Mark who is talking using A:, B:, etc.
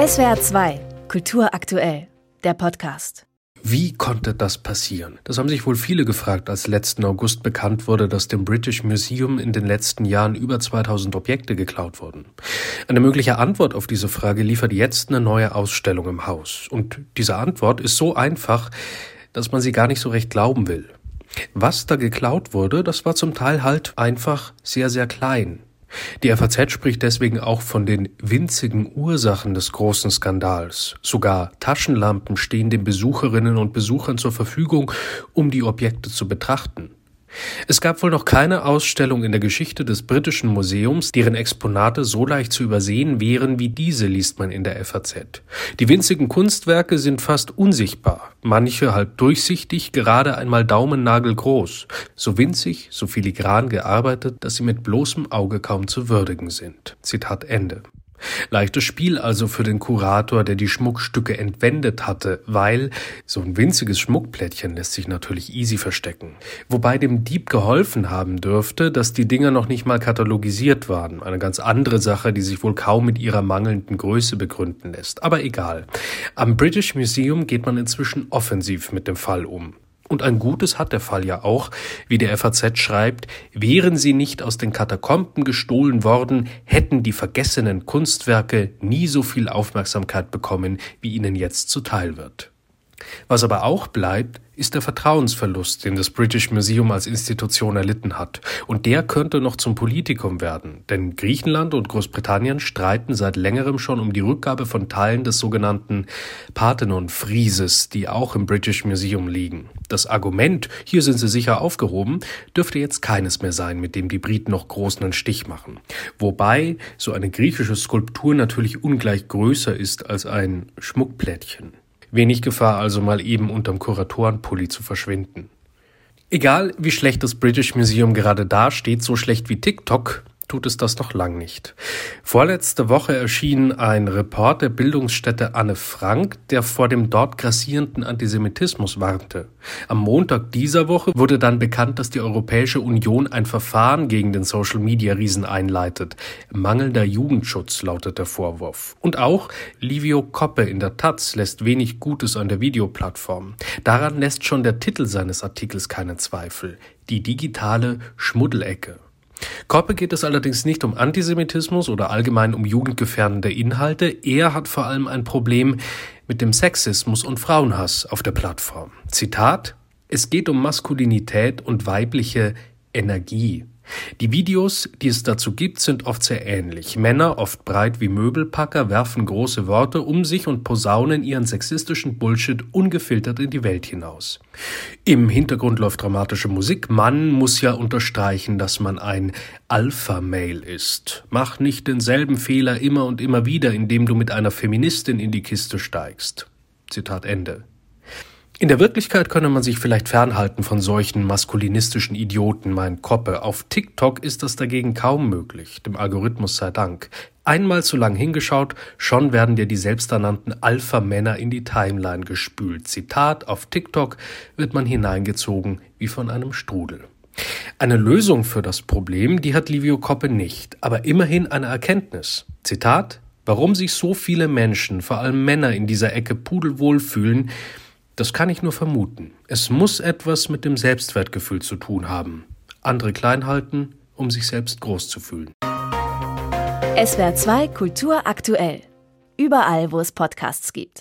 A: SWR 2, Kultur aktuell, der Podcast.
B: Wie konnte das passieren? Das haben sich wohl viele gefragt, als letzten August bekannt wurde, dass dem British Museum in den letzten Jahren über 2000 Objekte geklaut wurden. Eine mögliche Antwort auf diese Frage liefert jetzt eine neue Ausstellung im Haus. Und diese Antwort ist so einfach, dass man sie gar nicht so recht glauben will. Was da geklaut wurde, das war zum Teil halt einfach sehr, sehr klein. Die FAZ spricht deswegen auch von den winzigen Ursachen des großen Skandals. Sogar Taschenlampen stehen den Besucherinnen und Besuchern zur Verfügung, um die Objekte zu betrachten. Es gab wohl noch keine Ausstellung in der Geschichte des britischen Museums, deren Exponate so leicht zu übersehen wären wie diese, liest man in der FAZ. Die winzigen Kunstwerke sind fast unsichtbar, manche halb durchsichtig, gerade einmal daumennagelgroß, so winzig, so filigran gearbeitet, dass sie mit bloßem Auge kaum zu würdigen sind. Zitat Ende. Leichtes Spiel also für den Kurator, der die Schmuckstücke entwendet hatte, weil so ein winziges Schmuckplättchen lässt sich natürlich easy verstecken. Wobei dem Dieb geholfen haben dürfte, dass die Dinger noch nicht mal katalogisiert waren. Eine ganz andere Sache, die sich wohl kaum mit ihrer mangelnden Größe begründen lässt. Aber egal. Am British Museum geht man inzwischen offensiv mit dem Fall um. Und ein Gutes hat der Fall ja auch, wie der FAZ schreibt, wären sie nicht aus den Katakomben gestohlen worden, hätten die vergessenen Kunstwerke nie so viel Aufmerksamkeit bekommen, wie ihnen jetzt zuteil wird. Was aber auch bleibt, ist der Vertrauensverlust, den das British Museum als Institution erlitten hat. Und der könnte noch zum Politikum werden, denn Griechenland und Großbritannien streiten seit längerem schon um die Rückgabe von Teilen des sogenannten Parthenon-Frieses, die auch im British Museum liegen. Das Argument, hier sind sie sicher aufgehoben, dürfte jetzt keines mehr sein, mit dem die Briten noch großen Stich machen. Wobei so eine griechische Skulptur natürlich ungleich größer ist als ein Schmuckplättchen. Wenig Gefahr also mal eben unterm Kuratorenpulli zu verschwinden. Egal wie schlecht das British Museum gerade dasteht, so schlecht wie TikTok, tut es das noch lang nicht. Vorletzte Woche erschien ein Report der Bildungsstätte Anne Frank, der vor dem dort grassierenden Antisemitismus warnte. Am Montag dieser Woche wurde dann bekannt, dass die Europäische Union ein Verfahren gegen den Social-Media-Riesen einleitet. Mangelnder Jugendschutz lautet der Vorwurf. Und auch Livio Koppe in der Taz lässt wenig Gutes an der Videoplattform. Daran lässt schon der Titel seines Artikels keinen Zweifel. Die digitale Schmuddelecke. Koppe geht es allerdings nicht um Antisemitismus oder allgemein um jugendgefährdende Inhalte. Er hat vor allem ein Problem mit dem Sexismus und Frauenhass auf der Plattform. Zitat Es geht um Maskulinität und weibliche Energie. Die Videos, die es dazu gibt, sind oft sehr ähnlich. Männer, oft breit wie Möbelpacker, werfen große Worte um sich und posaunen ihren sexistischen Bullshit ungefiltert in die Welt hinaus. Im Hintergrund läuft dramatische Musik. Man muss ja unterstreichen, dass man ein Alpha-Mail ist. Mach nicht denselben Fehler immer und immer wieder, indem du mit einer Feministin in die Kiste steigst. Zitat Ende. In der Wirklichkeit könne man sich vielleicht fernhalten von solchen maskulinistischen Idioten, meint Koppe. Auf TikTok ist das dagegen kaum möglich, dem Algorithmus sei Dank. Einmal zu lang hingeschaut, schon werden dir die selbsternannten Alpha-Männer in die Timeline gespült. Zitat, auf TikTok wird man hineingezogen wie von einem Strudel. Eine Lösung für das Problem, die hat Livio Koppe nicht, aber immerhin eine Erkenntnis. Zitat, warum sich so viele Menschen, vor allem Männer in dieser Ecke pudelwohl fühlen, das kann ich nur vermuten. Es muss etwas mit dem Selbstwertgefühl zu tun haben. Andere klein halten, um sich selbst groß zu fühlen.
A: SWR 2 Kultur aktuell. Überall, wo es Podcasts gibt.